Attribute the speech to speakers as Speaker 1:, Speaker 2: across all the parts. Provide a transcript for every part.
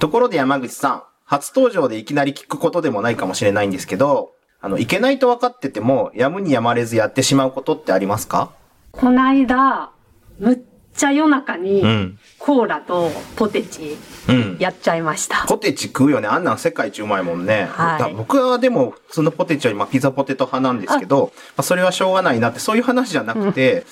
Speaker 1: ところで山口さん、初登場でいきなり聞くことでもないかもしれないんですけど、あの、いけないと分かってても、やむにやまれずやってしまうことってありますか？
Speaker 2: こないだ、むっちゃ夜中に
Speaker 1: うん。
Speaker 2: コーラとポテチ
Speaker 1: うん。
Speaker 2: やっちゃいました。
Speaker 1: ポテチ食うよね。あんなん世界一うまいもんね。
Speaker 2: はい
Speaker 1: だ僕はでも、普通のポテチよりまあピザポテト派なんですけど、まあ、それはしょうがないなって、そういう話じゃなくて、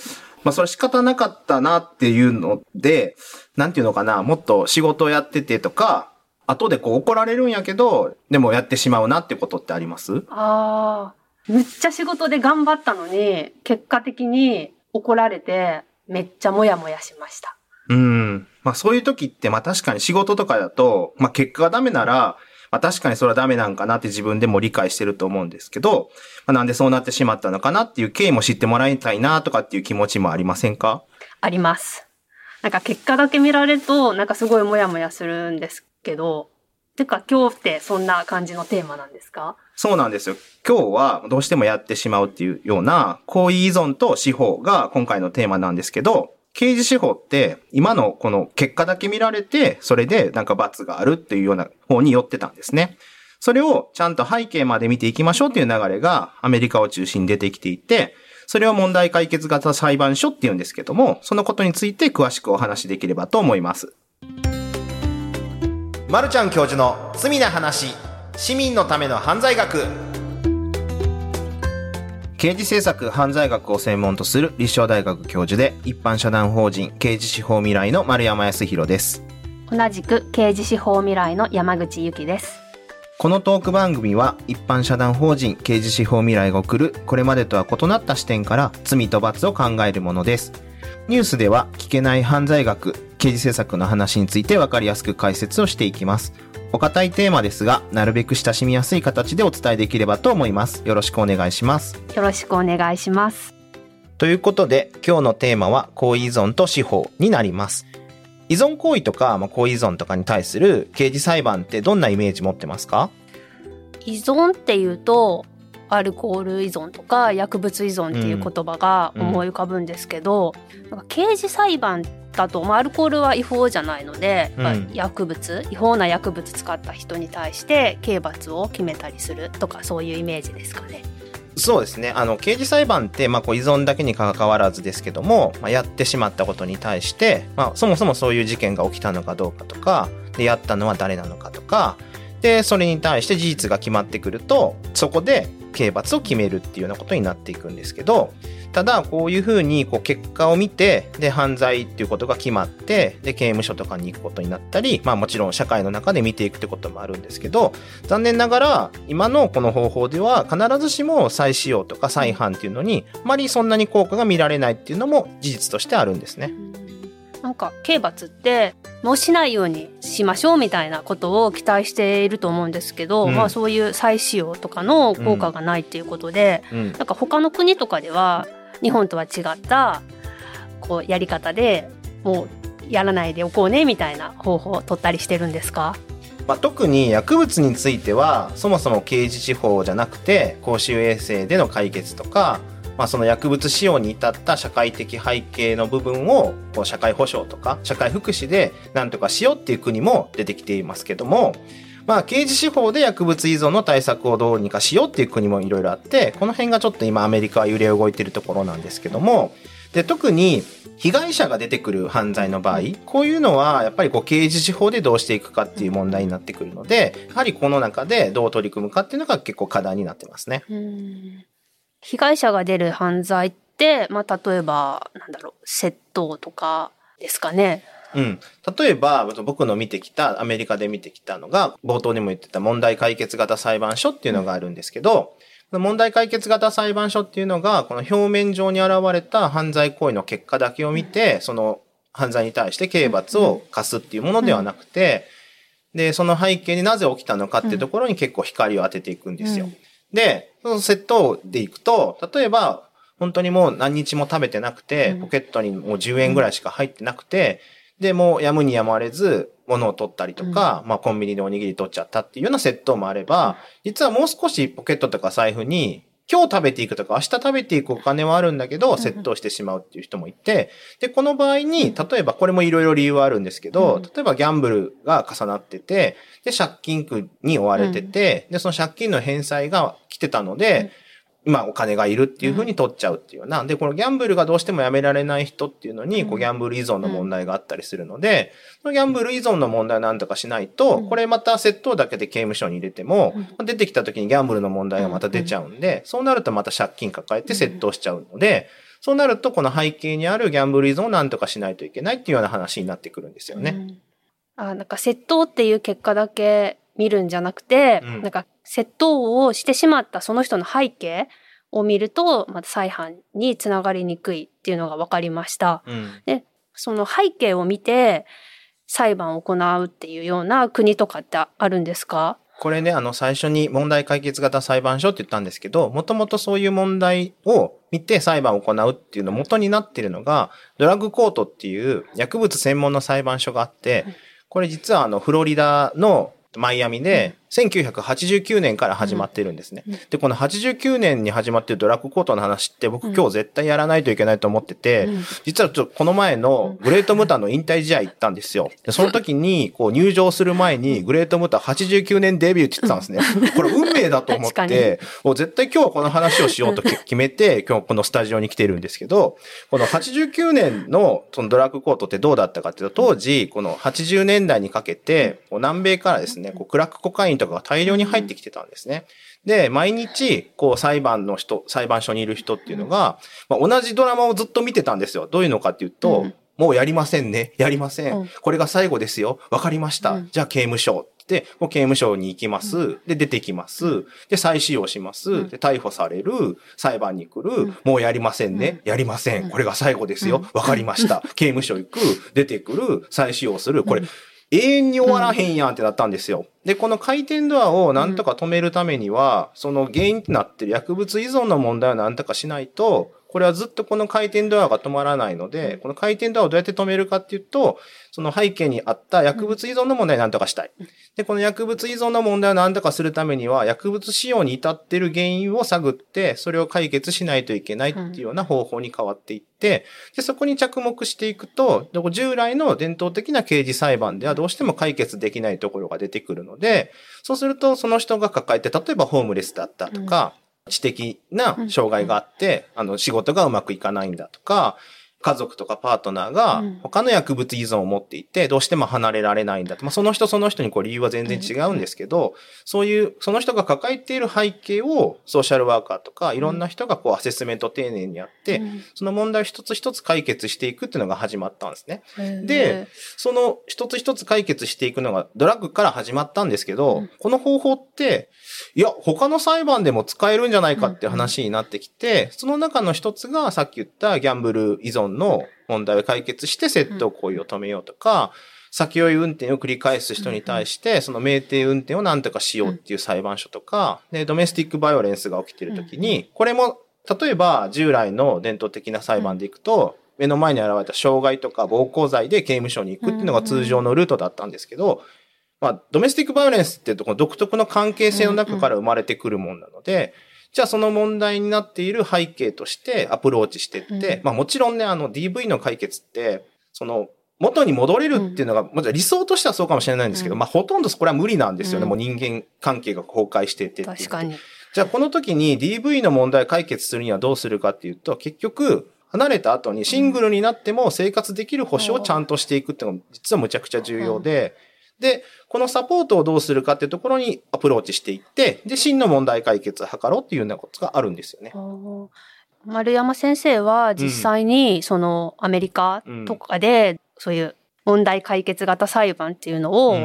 Speaker 1: まあそれ仕方なかったなっていうので、なんていうのかな、もっと仕事をやっててとか、後でこう怒られるんやけど、でもやってしまうなってことってあります？
Speaker 2: ああ、むっちゃ仕事で頑張ったのに、結果的に怒られて、めっちゃモヤモヤしました。
Speaker 1: うん。まあそういう時って、まあ確かに仕事とかだと、まあ結果がダメなら、まあ確かにそれはダメなんかなって自分でも理解してると思うんですけど、まあなんでそうなってしまったのかなっていう経緯も知ってもらいたいなとかっていう気持ちもありませんか？
Speaker 2: あります。なんか結果だけ見られると、なんかすごいモヤモヤするんですけど、てか今日ってそんな感じのテーマなんですか？
Speaker 1: そうなんですよ。今日はどうしてもやってしまうっていうような行為依存と司法が今回のテーマなんですけど、刑事司法って今のこの結果だけ見られて、それでなんか罰があるっていうような方に寄ってたんですね。それをちゃんと背景まで見ていきましょうっていう流れがアメリカを中心に出てきていて、それを問題解決型裁判所っていうんですけども、そのことについて詳しくお話しできればと思います。まるちゃん教授の罪な話、市民のための犯罪学。刑事政策犯罪学を専門とする立正大学教授で一般社団法人刑事司法未来の丸山康弘です。
Speaker 2: 同じく刑事司法未来の山口由紀です。
Speaker 1: このトーク番組は一般社団法人刑事司法未来が送るこれまでとは異なった視点から罪と罰を考えるものです。ニュースでは聞けない犯罪学、刑事政策の話についてわかりやすく解説をしていきます。お堅いテーマですが、なるべく親しみやすい形でお伝えできればと思います。よろしくお願いします。
Speaker 2: よろしくお願いします。
Speaker 1: ということで、今日のテーマは行為依存と司法になります。依存行為とか、まあ、行為依存とかに対する刑事裁判ってどんなイメージ持ってますか？
Speaker 2: 依存っていうと、アルコール依存とか薬物依存っていう言葉が思い浮かぶんですけど、なんか刑事裁判だと、まあ、アルコールは違法じゃないので、
Speaker 1: うん
Speaker 2: まあ薬物違法な薬物使った人に対して刑罰を決めたりするとかそういうイメージですかね。
Speaker 1: そうですね。あの、刑事裁判って、まあ、こう依存だけに関わらずですけども、まあ、やってしまったことに対して、まあ、そもそもそういう事件が起きたのかどうかとか、で、やったのは誰なのかとか、で、それに対して事実が決まってくると、そこで刑罰を決めるっていうようなことになっていくんですけど、ただ、こういうふうに、こう、結果を見て、で、犯罪っていうことが決まって、で、刑務所とかに行くことになったり、まあ、もちろん社会の中で見ていくってこともあるんですけど、残念ながら今のこの方法では必ずしも再使用とか再犯っていうのにあまりそんなに効果が見られないっていうのも事実としてあるんですね。
Speaker 2: なんか刑罰ってもうしないようにしましょうみたいなことを期待していると思うんですけど、
Speaker 1: うん。
Speaker 2: まあそういう再使用とかの効果がないっていうことで、
Speaker 1: うん、
Speaker 2: なんか他の国とかでは日本とは違ったこうやり方でもうやらないでおこうねみたいな方法を取ったりしてるんですか？
Speaker 1: まあ、特に薬物についてはそもそも刑事司法じゃなくて公衆衛生での解決とか、まあ、その薬物使用に至った社会的背景の部分をこう社会保障とか社会福祉で何とかしようっていう国も出てきていますけども、まあ、刑事司法で薬物依存の対策をどうにかしようっていう国もいろいろあってこの辺がちょっと今アメリカは揺れ動いているところなんですけどもで特に被害者が出てくる犯罪の場合こういうのはやっぱりこう刑事司法でどうしていくかっていう問題になってくるのでやはりこの中でどう取り組むかっていうのが結構課題になってますね。
Speaker 2: 被害者が出る犯罪って、まあ、例えばなんだろう窃盗とかですかね。
Speaker 1: うん。例えば、僕の見てきた、アメリカで見てきたのが、冒頭にも言ってた問題解決型裁判所っていうのがあるんですけど、この問題解決型裁判所っていうのが、この表面上に現れた犯罪行為の結果だけを見て、その犯罪に対して刑罰を課すっていうものではなくて、で、その背景になぜ起きたのかっていうところに結構光を当てていくんですよ。
Speaker 2: うん
Speaker 1: で、その窃盗でいくと、例えば、本当にもう何日も食べてなくて、
Speaker 2: うん。
Speaker 1: ポケットにもう10円ぐらいしか入ってなくて、で、もうやむにやまれず、物を取ったりとか、まあコンビニでおにぎり取っちゃったっていうような窃盗もあれば、実はもう少しポケットとか財布に今日食べていくとか、明日食べていくお金はあるんだけど、窃盗してしまうっていう人もいて、で、この場合に、例えばこれもいろいろ理由はあるんですけど、例えばギャンブルが重なってて、で、借金苦に追われてて、で、その借金の返済が来てたので、今お金がいるっていうふうに取っちゃうっていうような。で、このギャンブルがどうしてもやめられない人っていうのに、こうギャンブル依存の問題があったりするので、そのギャンブル依存の問題をなんとかしないと、これまた窃盗だけで刑務所に入れても、出てきた時にギャンブルの問題がまた出ちゃうんで、そうなるとまた借金抱えて窃盗しちゃうので、そうなるとこの背景にあるギャンブル依存をなんとかしないといけないっていうような話になってくるんですよね。うん、
Speaker 2: あなんか窃盗っていう結果だけ見るんじゃなくて、うん、なんか窃盗をしてしまったその人の背景、を見ると、また再犯につながりにくいっていうのが分かりました。うん、で、その背景を見て裁判を行うっていうような国とかってあるんですか？
Speaker 1: これね、あの、最初に問題解決型裁判所って言ったんですけど、もともとそういう問題を見て裁判を行うっていうの元になっているのが、ドラッグコートっていう薬物専門の裁判所があって、これ実はあの、フロリダのマイアミで、1989年から始まってるんですね。で、この89年に始まってるドラッグコートの話って僕今日絶対やらないといけないと思ってて、実はちょっとこの前のグレートムタの引退試合行ったんですよ。で、その時にこう入場する前にグレートムタ89年デビューって言ってたんですね。これ運命だと思って、もう絶対今日はこの話をしようと 決めて、今日このスタジオに来てるんですけど、この89年のそのドラッグコートってどうだったかっていうと、当時、この80年代にかけて、南米からですね、こうクラックコカインとかが大量に入ってきてたんですね。で、毎日、こう、裁判の人、裁判所にいる人っていうのが、まあ、同じドラマをずっと見てたんですよ。どういうのかっていうと、うん、もうやりませんね。やりません。うん、これが最後ですよ。わかりました。うん、じゃあ刑務所。で、もう刑務所に行きます。で、出てきます。で、再使用します。で、逮捕される。裁判に来る。もうやりませんね。やりません。これが最後ですよ。わかりました。刑務所行く。出てくる。再使用する。これ、永遠に終わらへんやんってなったんですよ。で、この回転ドアをなんとか止めるためには、その原因となってる薬物依存の問題をなんとかしないと、これはずっとこの回転ドアが止まらないので、この回転ドアをどうやって止めるかっていうと、その背景にあった薬物依存の問題を何とかしたい。で、この薬物依存の問題を何とかするためには、薬物使用に至っている原因を探って、それを解決しないといけないっていうような方法に変わっていって、で、そこに着目していくと、従来の伝統的な刑事裁判ではどうしても解決できないところが出てくるので、そうするとその人が抱えて、例えばホームレスだったとか、知的な障害があって、あの、仕事がうまくいかないんだとか、家族とかパートナーが他の薬物依存を持っていて、どうしても離れられないんだと。まあ、その人その人にこう理由は全然違うんですけど、そういう、その人が抱えている背景をソーシャルワーカーとかいろんな人がこうアセスメント丁寧にやって、その問題を一つ一つ解決していくっていうのが始まったんですね。で、その一つ一つ解決していくのがドラッグから始まったんですけど、この方法って、いや、他の裁判でも使えるんじゃないかって話になってきて、その中の一つがさっき言ったギャンブル依存の問題を解決して窃盗行為を止めようとか、先酔い運転を繰り返す人に対して、その酩酊運転を何とかしようっていう裁判所とか、で、ドメスティックバイオレンスが起きてる時に、これも、例えば従来の伝統的な裁判でいくと、目の前に現れた傷害とか暴行罪で刑務所に行くっていうのが通常のルートだったんですけど、まあ、ドメスティックバイオレンスっていうところ独特の関係性の中から生まれてくるもんなので、じゃあその問題になっている背景としてアプローチしてって、まあもちろんね、あの DV の解決って、その元に戻れるっていうのが、もちろん理想としてはそうかもしれないんですけど、まあほとんどこれは無理なんですよね。もう人間関係が崩壊してて
Speaker 2: 確かに。
Speaker 1: じゃあこの時に DV の問題を解決するにはどうするかっていうと、結局、離れた後にシングルになっても生活できる保障をちゃんとしていくっていうのが実はむちゃくちゃ重要で、で、このサポートをどうするかっていうところにアプローチしていって、で、真の問題解決を図ろうっていうようなことがあるんですよね。
Speaker 2: 丸山先生は実際にそのアメリカとかでそういう問題解決型裁判っていうのを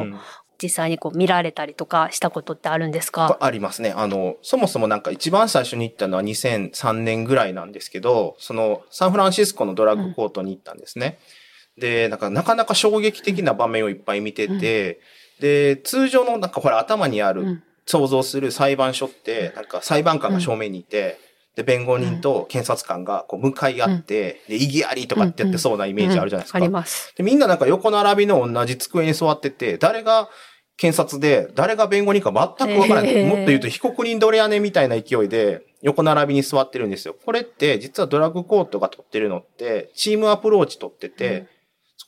Speaker 2: 実際にこう見られたりとかしたことってあるんですか？
Speaker 1: ありますね。あの、そもそもなんか一番最初に行ったのは2003年ぐらいなんですけど、そのサンフランシスコのドラッグコートに行ったんですね。うんで、なんかなかなか衝撃的な場面をいっぱい見てて、うん、で、通常のなんかほら頭にある、想像する裁判所って、なんか裁判官が正面にいて、で、弁護人と検察官がこう向かい合って、で、意義ありとかってやってそうなイメージあるじゃないですか。あ
Speaker 2: ります。
Speaker 1: で、みんななんか横並びの同じ机に座ってて、誰が検察で、誰が弁護人か全くわからない。もっと言うと被告人どれやねみたいな勢いで、横並びに座ってるんですよ。これって実はドラッグコートが取ってるのってチームアプローチ取ってて、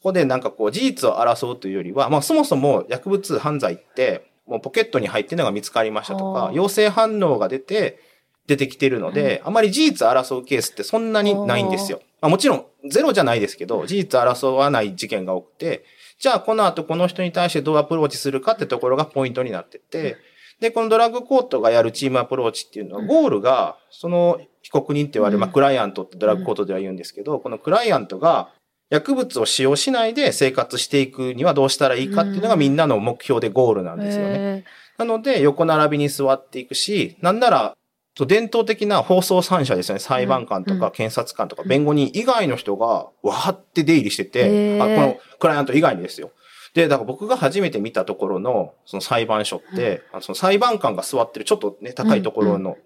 Speaker 1: こでなんかこう事実を争うというよりは、まあそもそも薬物犯罪ってもうポケットに入ってるのが見つかりましたとか、陽性反応が出て出てきてるので、うん、あまり事実争うケースってそんなにないんですよ。まあもちろんゼロじゃないですけど、事実争わない事件が多くて、じゃあこの後この人に対してどうアプローチするかってところがポイントになってて、で、このドラッグコートがやるチームアプローチっていうのは、ゴールが、その被告人って言われる、まあ、クライアントってドラッグコートでは言うんですけど、このクライアントが薬物を使用しないで生活していくにはどうしたらいいかっていうのがみんなの目標でゴールなんですよね。なので、横並びに座っていくし、なんなら、伝統的な放送三者ですよね。裁判官とか検察官とか弁護人以外の人がわーって出入りしてて、あこのクライアント以外にですよ。で、だから僕が初めて見たところの、その裁判所って、うん、その裁判官が座ってるちょっとね、高いところの、うん、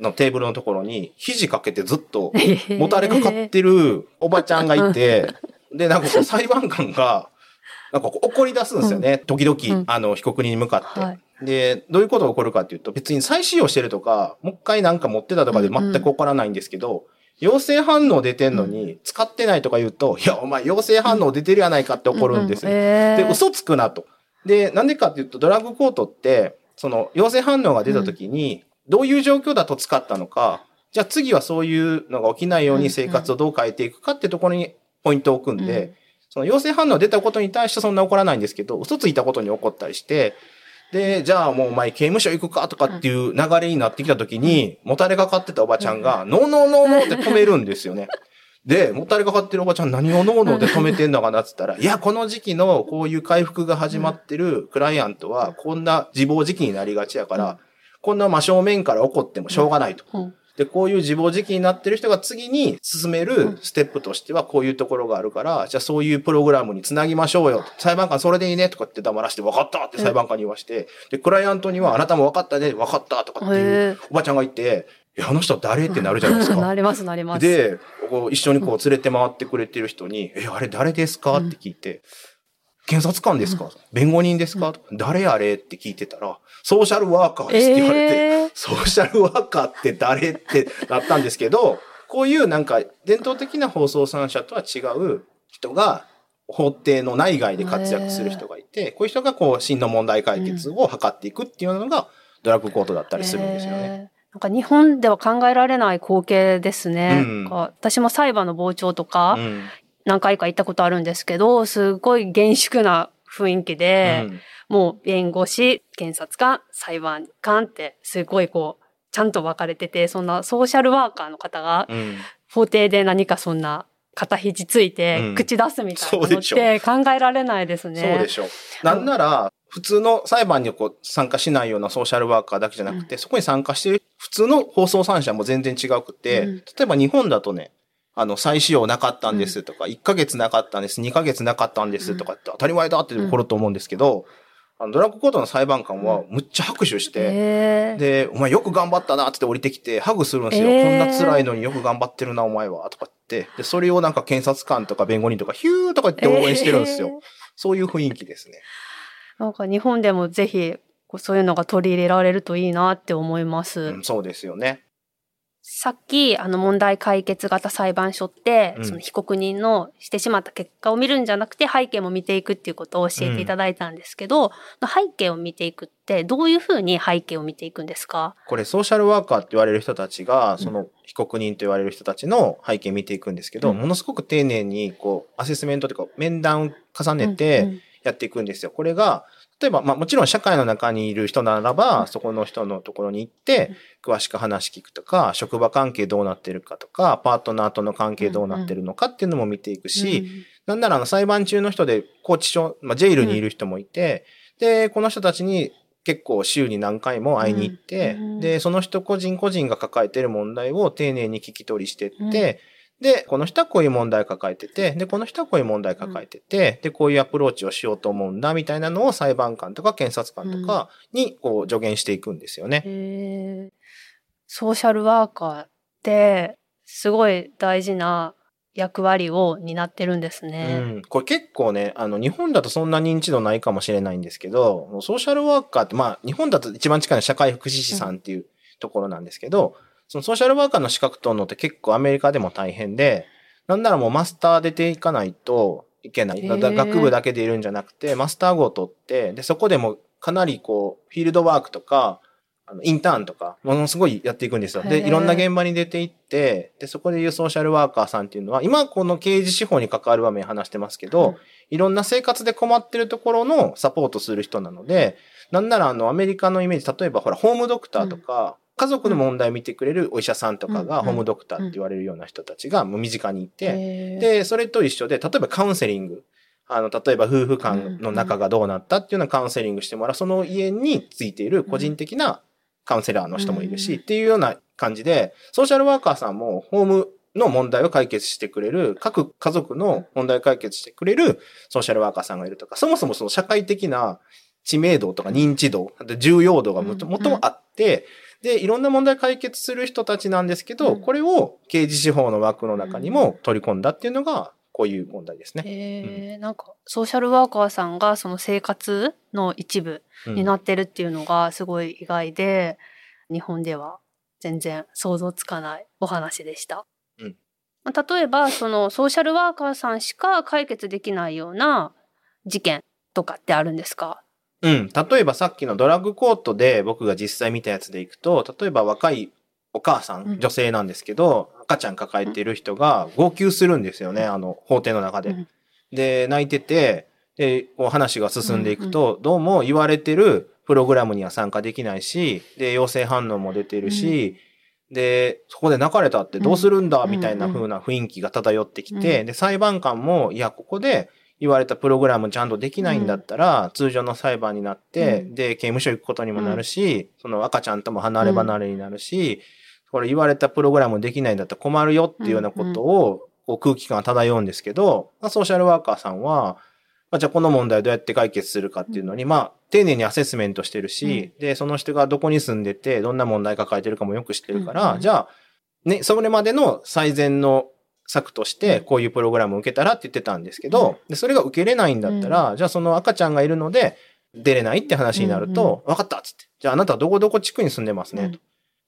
Speaker 1: のテーブルのところに、肘かけてずっと、もたれかかってるおばちゃんがいて、で、なんかこう裁判官が、なんか怒り出すんですよね。時々、あの、被告人に向かって。はいで、どういうことが起こるかっていうと、別に再使用してるとか、もう一回なんか持ってたとかで全く起こらないんですけど、陽性反応出てんのに、使ってないとか言うと、いや、お前陽性反応出てるやないかって怒るんですよ。で、嘘つくなと。で、なんでかっていうと、ドラッグコートって、その、陽性反応が出た時に、どういう状況だと使ったのか、じゃあ次はそういうのが起きないように生活をどう変えていくかってところにポイントを置くんで、その陽性反応が出たことに対してそんな怒らないんですけど、嘘ついたことに怒ったりして、で、じゃあもうお前刑務所行くかとかっていう流れになってきた時に、もたれかかってたおばちゃんが、ノーノーノーノーって止めるんですよね。で、もたれかかってるおばちゃん何をノーノーで止めてんのかなって言ったら、いや、この時期のこういう回復が始まってるクライアントは、こんな自暴自棄になりがちやから、こんな真正面から怒ってもしょうがないと。で、こういう自暴自棄になってる人が次に進めるステップとしてはこういうところがあるから、じゃあそういうプログラムにつなぎましょうよ。裁判官それでいいねとかって黙らして、分かったって裁判官に言わして、で、クライアントにはあなたも分かったね、分かったとかっていうおばちゃんがいて、いや、あの人誰？ってなるじゃないですか。
Speaker 2: なります、なります。
Speaker 1: で、こう一緒にこう連れて回ってくれてる人に、え、あれ誰ですか？って聞いて、検察官ですか、うん、弁護人ですか、うん、誰あれ？って聞いてたら、ソーシャルワーカーですって言われて、えー、ソーシャルワーカーって誰？ってなったんですけど、こういうなんか伝統的な放送三者とは違う人が法廷の内外で活躍する人がいて、こういう人がこう真の問題解決を図っていくっていうのがドラッグコートだったりするんですよね。
Speaker 2: なんか日本では考えられない光景ですね。うん、私も裁判の傍聴とか、何回か行ったことあるんですけど、すごい厳粛な雰囲気で、うん、もう弁護士、検察官、裁判官ってすごいこう、ちゃんと分かれてて、そんなソーシャルワーカーの方が、法廷で何かそんな肩肘ついて口出すみたいなのって考えられないですね。
Speaker 1: そうでしょ。う。なんなら、普通の裁判にこう参加しないようなソーシャルワーカーだけじゃなくて、うん、そこに参加している普通の放送三者も全然違くて、うん、例えば日本だとね、あの、再使用なかったんですとか、1ヶ月なかったんです、2ヶ月なかったんですとかって当たり前だって起こると思うんですけど、あの、ドラッグコートの裁判官はむっちゃ拍手して、で、お前よく頑張ったなって降りてきて、ハグするんですよ。こんな辛いのによく頑張ってるな、お前は、とかって。で、それをなんか検察官とか弁護人とか、ヒューとか言って応援してるんですよ。そういう雰囲気ですね。
Speaker 2: なんか日本でもぜひ、そういうのが取り入れられるといいなって思います。う
Speaker 1: ん、そうですよね。
Speaker 2: さっき、あの問題解決型裁判所って、うん、その被告人のしてしまった結果を見るんじゃなくて背景も見ていくっていうことを教えていただいたんですけど、うん、背景を見ていくってどういうふうに背景を見ていくんですか？
Speaker 1: これソーシャルワーカーって言われる人たちが、その被告人と言われる人たちの背景を見ていくんですけど、うん、ものすごく丁寧にこうアセスメントというか面談を重ねてやっていくんですよ。これが例えば、まあもちろん社会の中にいる人ならば、そこの人のところに行って、詳しく話聞くとか、職場関係どうなってるかとか、パートナーとの関係どうなってるのかっていうのも見ていくし、なんならあの裁判中の人で拘置所、まあジェイルにいる人もいて、で、この人たちに結構週に何回も会いに行って、で、その人個人個人が抱えてる問題を丁寧に聞き取りしてって、で、この人はこういう問題を抱えてて、で、この人はこういう問題を抱えてて、うん、で、こういうアプローチをしようと思うんだ、みたいなのを裁判官とか検察官とかに、こう、助言していくんですよね。
Speaker 2: うん、ソーシャルワーカーって、すごい大事な役割を担ってるんですね。
Speaker 1: うん。これ結構ね、あの、日本だとそんな認知度ないかもしれないんですけど、ソーシャルワーカーって、まあ、日本だと一番近いのは社会福祉士さんっていうところなんですけど、そのソーシャルワーカーの資格取るのって結構アメリカでも大変で、なんならもうマスター出ていかないといけない。学部だけでいるんじゃなくて、マスター号を取って、で、そこでもかなりこう、フィールドワークとか、あの、インターンとか、ものすごいやっていくんですよ。で、いろんな現場に出ていって、で、そこでいうソーシャルワーカーさんっていうのは、今この刑事司法に関わる場面話してますけど、うん、いろんな生活で困ってるところのサポートする人なので、なんならあの、アメリカのイメージ、例えばほら、ホームドクターとか、うん家族の問題を見てくれるお医者さんとかがホームドクターって言われるような人たちがもう身近にいて、で、それと一緒で、例えばカウンセリング。あの、例えば夫婦間の仲がどうなったっていうようなカウンセリングしてもらう、その家についている個人的なカウンセラーの人もいるし、っていうような感じで、ソーシャルワーカーさんもホームの問題を解決してくれる、各家族の問題を解決してくれるソーシャルワーカーさんがいるとか、そもそもその社会的な知名度とか認知度、重要度がもともとあって、で、いろんな問題解決する人たちなんですけど、これを刑事司法の枠の中にも取り込んだっていうのが、こういう問題ですね。
Speaker 2: へえ、うん、なんか、ソーシャルワーカーさんがその生活の一部になってるっていうのがすごい意外で、うん、日本では全然想像つかないお話でした。うん、例えば、そのソーシャルワーカーさんしか解決できないような事件とかってあるんですか？
Speaker 1: うん。例えばさっきのドラッグコートで僕が実際見たやつでいくと、例えば若いお母さん、女性なんですけど、赤ちゃん抱えている人が号泣するんですよね、あの、法廷の中で。で、泣いてて、で、こう話が進んでいくと、どうも言われてるプログラムには参加できないし、で、陽性反応も出てるし、で、そこで泣かれたってどうするんだみたいな風な雰囲気が漂ってきて、で、裁判官も、いや、ここで言われたプログラムちゃんとできないんだったら、通常の裁判になって、で、刑務所行くことにもなるし、その赤ちゃんとも離れ離れになるし、これ言われたプログラムできないんだったら困るよっていうようなことを、こう空気感が漂うんですけど、まあ、ソーシャルワーカーさんは、まあ、じゃあこの問題をどうやって解決するかっていうのに、まあ、丁寧にアセスメントしてるし、で、その人がどこに住んでて、どんな問題抱えてるかもよく知ってるから、じゃあ、ね、それまでの最善の策として、こういうプログラムを受けたらって言ってたんですけど、で、それが受けれないんだったら、じゃあその赤ちゃんがいるので、出れないって話になると、分かったっつって。じゃああなたはどこどこ地区に住んでますね、と。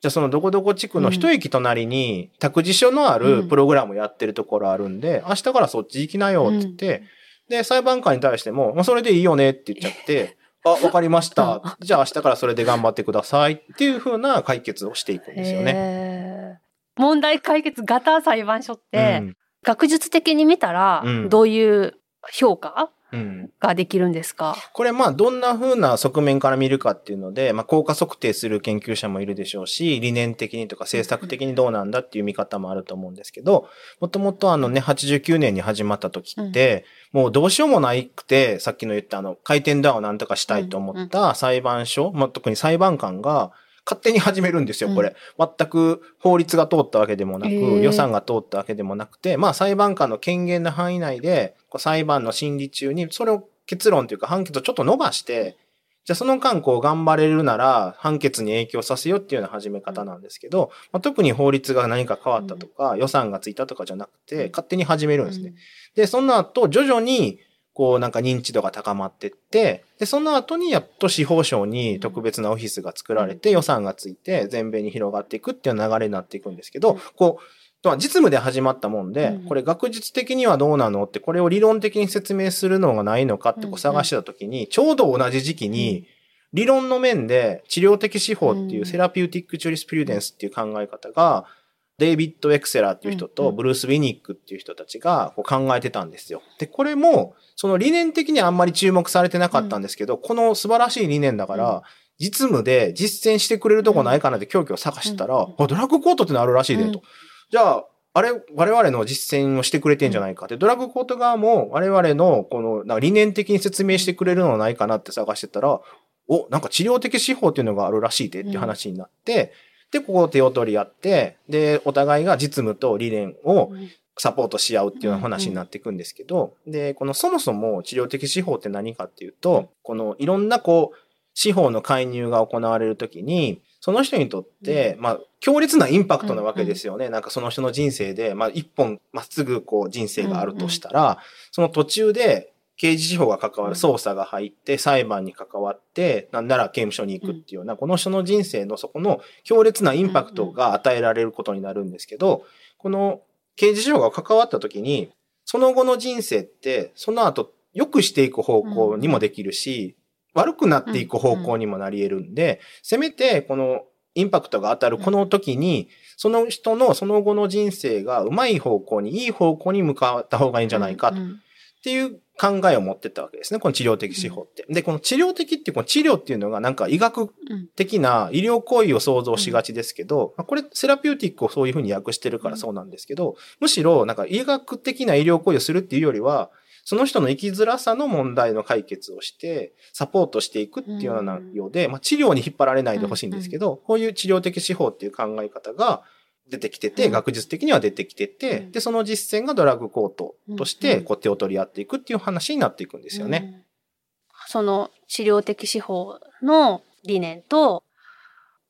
Speaker 1: じゃあそのどこどこ地区の一駅隣に託児所のあるプログラムをやってるところあるんで、明日からそっち行きなよって言って、で、裁判官に対しても、まあそれでいいよねって言っちゃって、あ、わかりました。じゃあ明日からそれで頑張ってくださいっていう風な解決をしていくんですよね。
Speaker 2: 問題解決型裁判所って、うん、学術的に見たら、どういう評価、ができるんですか、
Speaker 1: これまあどんな風な側面から見るかっていうので、まあ効果測定する研究者もいるでしょうし、理念的にとか政策的にどうなんだっていう見方もあると思うんですけど、もともとあのね、89年に始まった時って、うん、もうどうしようもないくて、さっきの言ったあの回転ドアをなんとかしたいと思った裁判所、まあ、特に裁判官が、勝手に始めるんですよ、これ。うん、全く法律が通ったわけでもなく、予算が通ったわけでもなくて、まあ裁判官の権限の範囲内で、裁判の審理中に、それを結論というか判決をちょっと伸ばして、じゃあその間こう頑張れるなら判決に影響させようっていうような始め方なんですけど、まあ、特に法律が何か変わったとか、予算がついたとかじゃなくて、勝手に始めるんですね。で、その後徐々にこうなんか認知度が高まってって、で、その後にやっと司法省に特別なオフィスが作られて予算がついて全米に広がっていくっていう流れになっていくんですけど、こう、実務で始まったもんで、これ学術的にはどうなのって、これを理論的に説明するのがないのかってこう探してた時に、ちょうど同じ時期に、理論の面で治療的司法っていうセラピューティック・チュリスピュリデンスっていう考え方が、デイビッド・エクセラーっていう人とブルース・ウィニックっていう人たちがこう考えてたんですよ。で、これも、その理念的にはあんまり注目されてなかったんですけど、この素晴らしい理念だから、実務で実践してくれるとこないかなって狂気を探したら、あ、ドラッグコートってのあるらしいで、と。じゃあ、あれ、我々の実践をしてくれてんじゃないかって、ドラッグコート側も我々のこの、な理念的に説明してくれるのないかなって探してたら、お、なんか治療的司法っていうのがあるらしいでっていう話になって、で、ここを手を取り合って、で、お互いが実務と理念をサポートし合うっていうような話になっていくんですけど、で、このそもそも治療的司法って何かっていうと、このいろんなこう、司法の介入が行われるときに、その人にとって、まあ、強烈なインパクトなわけですよね。なんかその人の人生で、まあ、一本まっすぐこう人生があるとしたら、その途中で刑事司法が関わる捜査が入って、裁判に関わって、なんなら刑務所に行くっていうような、この人の人生のそこの強烈なインパクトが与えられることになるんですけど、この刑事司法が関わった時に、その後の人生って、その後良くしていく方向にもできるし、悪くなっていく方向にもなり得るんで、せめてこのインパクトが当たるこの時に、その人のその後の人生がうまい方向に、いい方向に向かった方がいいんじゃないかと。
Speaker 2: うん。
Speaker 1: っていう考えを持ってったわけですね。この治療的司法って。で、この治療的って、この治療っていうのがなんか医学
Speaker 2: うん。
Speaker 1: 的な医療行為を想像しがちですけど、まあこれセラピューティックをそういうふうに訳してるからそうなんですけど、むしろなんか医学的な医療行為をするっていうよりは、その人の生きづらさの問題の解決をして、サポートしていくっていうような内容で、まあ治療に引っ張られないでほしいんですけど、こういう治療的司法っていう考え方が出てきてて、
Speaker 2: うん
Speaker 1: 学術的には出てきてて、
Speaker 2: うん
Speaker 1: で、その実践がドラッグコートとし
Speaker 2: うん
Speaker 1: て、
Speaker 2: うん
Speaker 1: こう手を取り合っていくっていう話になっていくんですよね。
Speaker 2: うんその治療的司法の理念と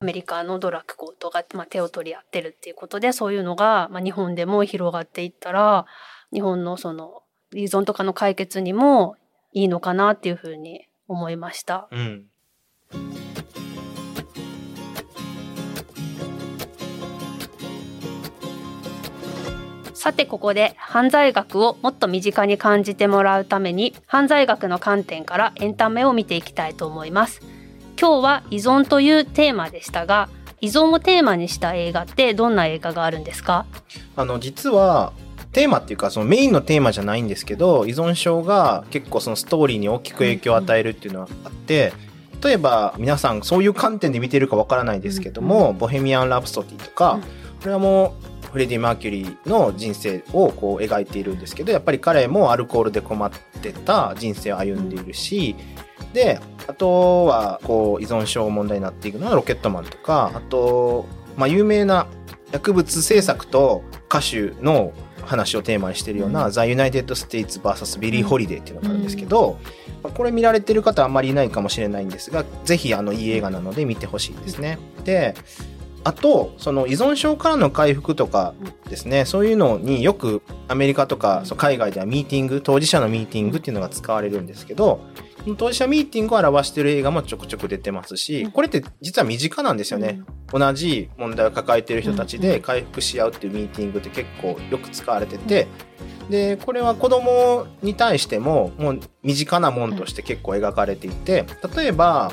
Speaker 2: アメリカのドラッグコートが、まあ、手を取り合ってるっていうことでそういうのが、まあ、日本でも広がっていったら日本のその依存とかの解決にもいいのかなっていうふうに思いました。
Speaker 1: うん。
Speaker 2: さてここで犯罪学をもっと身近に感じてもらうために犯罪学の観点からエンタメを見ていきたいと思います。今日は依存というテーマでしたが依存をテーマにした映画ってどんな映画があるんですか？
Speaker 1: あの、実は、テーマっていうか、そのメインのテーマじゃないんですけど、依存症が結構そのストーリーに大きく影響を与えるっていうのはあって、例えば皆さんそういう観点で見てるかわからないですけども、ボヘミアン・ラプソディとか、
Speaker 2: うん。
Speaker 1: これはもうフレディ・マーキュリーの人生をこう描いているんですけどやっぱり彼もアルコールで困ってた人生を歩んでいるし、であとはこう依存症問題になっていくのはロケットマンとかあと、まあ、有名な薬物政策と歌手の話をテーマにしているような、
Speaker 2: うん
Speaker 1: The United States vs. Billie Holiday っていうのがあるんですけど、まあこれ見られてる方あんまりいないかもしれないんですがぜひあのいい映画なので見てほしいですね。であとその依存症からの回復とかですね。そういうのによくアメリカとかそう海外ではミーティング当事者のミーティングっていうのが使われるんですけど当事者ミーティングを表してる映画もちょくちょく出てますしこれって実は身近なんですよね。同じ問題を抱えている人たちで回復し合うっていうミーティングって結構よく使われてて、でこれは子供に対してももう身近なもんとして結構描かれていて例えば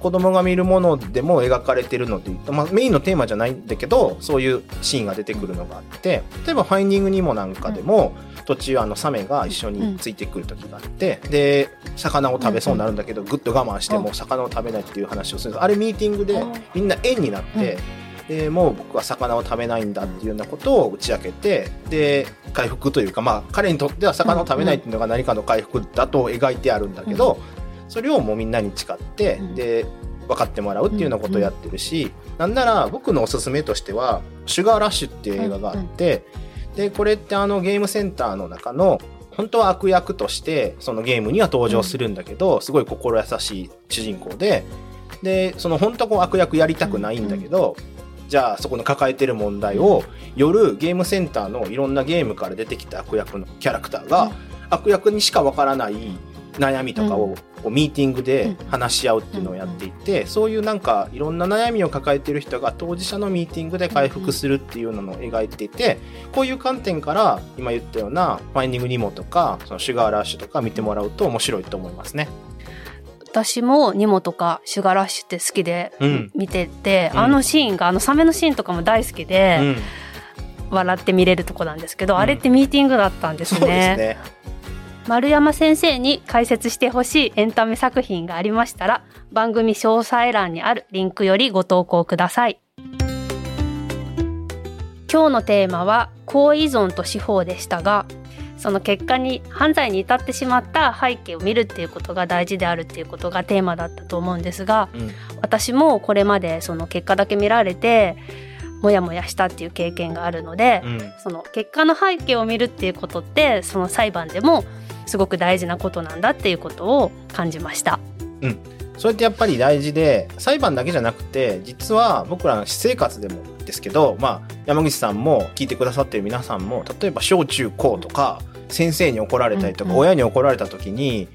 Speaker 1: 子供が見るものでも描かれてるのでまあ、メインのテーマじゃないんだけどそういうシーンが出てくるのがあって例えば「ファインディング・ニモ」なんかでも、途中あのサメが一緒についてくる時があって、で魚を食べそうになるんだけど、ぐっと我慢してもう魚を食べないっていう話をするんです。あれミーティングでみんな円になって、でもう僕は魚を食べないんだっていうようなことを打ち明けてで回復というかまあ彼にとっては魚を食べないっていうのが何かの回復だと描いてあるんだけど、それをもうみんなに誓って、
Speaker 2: うん。
Speaker 1: で分かってもらうっていうようなことをやってるし、なんなら僕のおすすめとしては「シュガーラッシュ」っていう映画があって、でこれってあのゲームセンターの中の本当は悪役としてそのゲームには登場するんだけど、すごい心優しい主人公ででその本当はこう悪役やりたくないんだけど、じゃあそこの抱えてる問題を夜ゲームセンターのいろんなゲームから出てきた悪役のキャラクターが、悪役にしかわからない悩みとかをこうミーティングで話し合うっていうのをやっていて、そういうなんかいろんな悩みを抱えてる人が当事者のミーティングで回復するっていうのを描いていてこういう観点から今言ったような「ファインディング・ニモ」とか「そのシュガーラッシュ」とか見てもらうと面白いと思いますね。
Speaker 2: 私もニモとかシュガーラッシュって好きで
Speaker 1: うん
Speaker 2: 見てて、
Speaker 1: うん
Speaker 2: あのシーンがあのサメのシーンとかも大好きで、
Speaker 1: うん
Speaker 2: 笑って見れるとこなんですけど、
Speaker 1: うん
Speaker 2: あれってミーティングだったんです
Speaker 1: そう
Speaker 2: ね。
Speaker 1: ですね。
Speaker 2: 丸山先生に解説してほしいエンタメ作品がありましたら番組詳細欄にあるリンクよりご投稿ください。今日のテーマは高依存と司法でしたがその結果に犯罪に至ってしまった背景を見るっていうことが大事であるっていうことがテーマだったと思うんですが
Speaker 1: うん。
Speaker 2: 私もこれまでその結果だけ見られてモヤモヤしたっていう経験があるので、
Speaker 1: うん。
Speaker 2: その結果の背景を見るっていうことってその裁判でもすごく大事なことなんだっていうことを感じました。
Speaker 1: それってやっぱり大事で裁判だけじゃなくて実は僕らの私生活でもですけど、まあ、山口さんも聞いてくださってる皆さんも例えば小中高とか先生に怒られたりとか、
Speaker 2: うんうん
Speaker 1: 親に怒られた時に、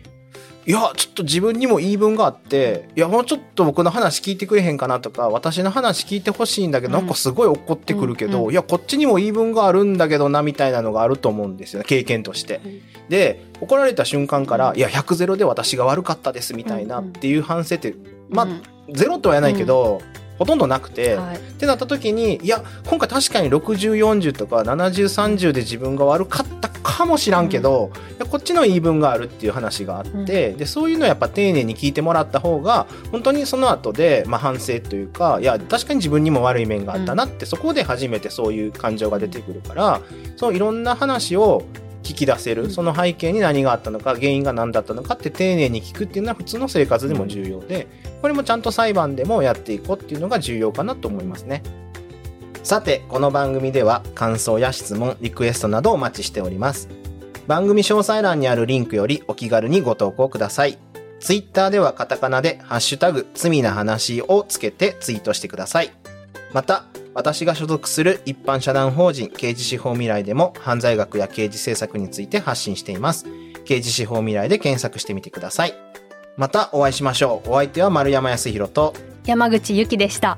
Speaker 1: いや、ちょっと自分にも言い分があって、いや、もうちょっと僕の話聞いてくれへんかなとか、私の話聞いてほしいんだけど、
Speaker 2: うん。
Speaker 1: なんかすごい怒ってくるけど、
Speaker 2: うん。うん
Speaker 1: いや、こっちにも言い分があるんだけどな、みたいなのがあると思うんですよね、経験として。で、怒られた瞬間から、いや、100ゼロで私が悪かったです、みたいなっていう反省って、まあ
Speaker 2: うん。
Speaker 1: ゼロとは言わないけど、ほとんどなくて、
Speaker 2: はい。
Speaker 1: ってなった時にいや今回確かに6040とか7030で自分が悪かったかもしらんけど、いやこっちの言い分があるっていう話があって、でそういうのをやっぱ丁寧に聞いてもらった方が本当にその後でまあ反省というかいや確かに自分にも悪い面があったなって、そこで初めてそういう感情が出てくるからそういろんな話を聞き出せるその背景に何があったのか原因が何だったのかって丁寧に聞くっていうのは普通の生活でも重要でこれもちゃんと裁判でもやっていこうっていうのが重要かなと思いますね。さて、この番組では感想や質問、リクエストなどお待ちしております。番組詳細欄にあるリンクよりお気軽にご投稿ください。ツイッターではカタカナでハッシュタグ罪な話をつけてツイートしてください。また、私が所属する一般社団法人刑事司法未来でも犯罪学や刑事政策について発信しています。刑事司法未来で検索してみてください。またお会いしましょう。お相手は丸山康弘と
Speaker 2: 山口ゆきでした。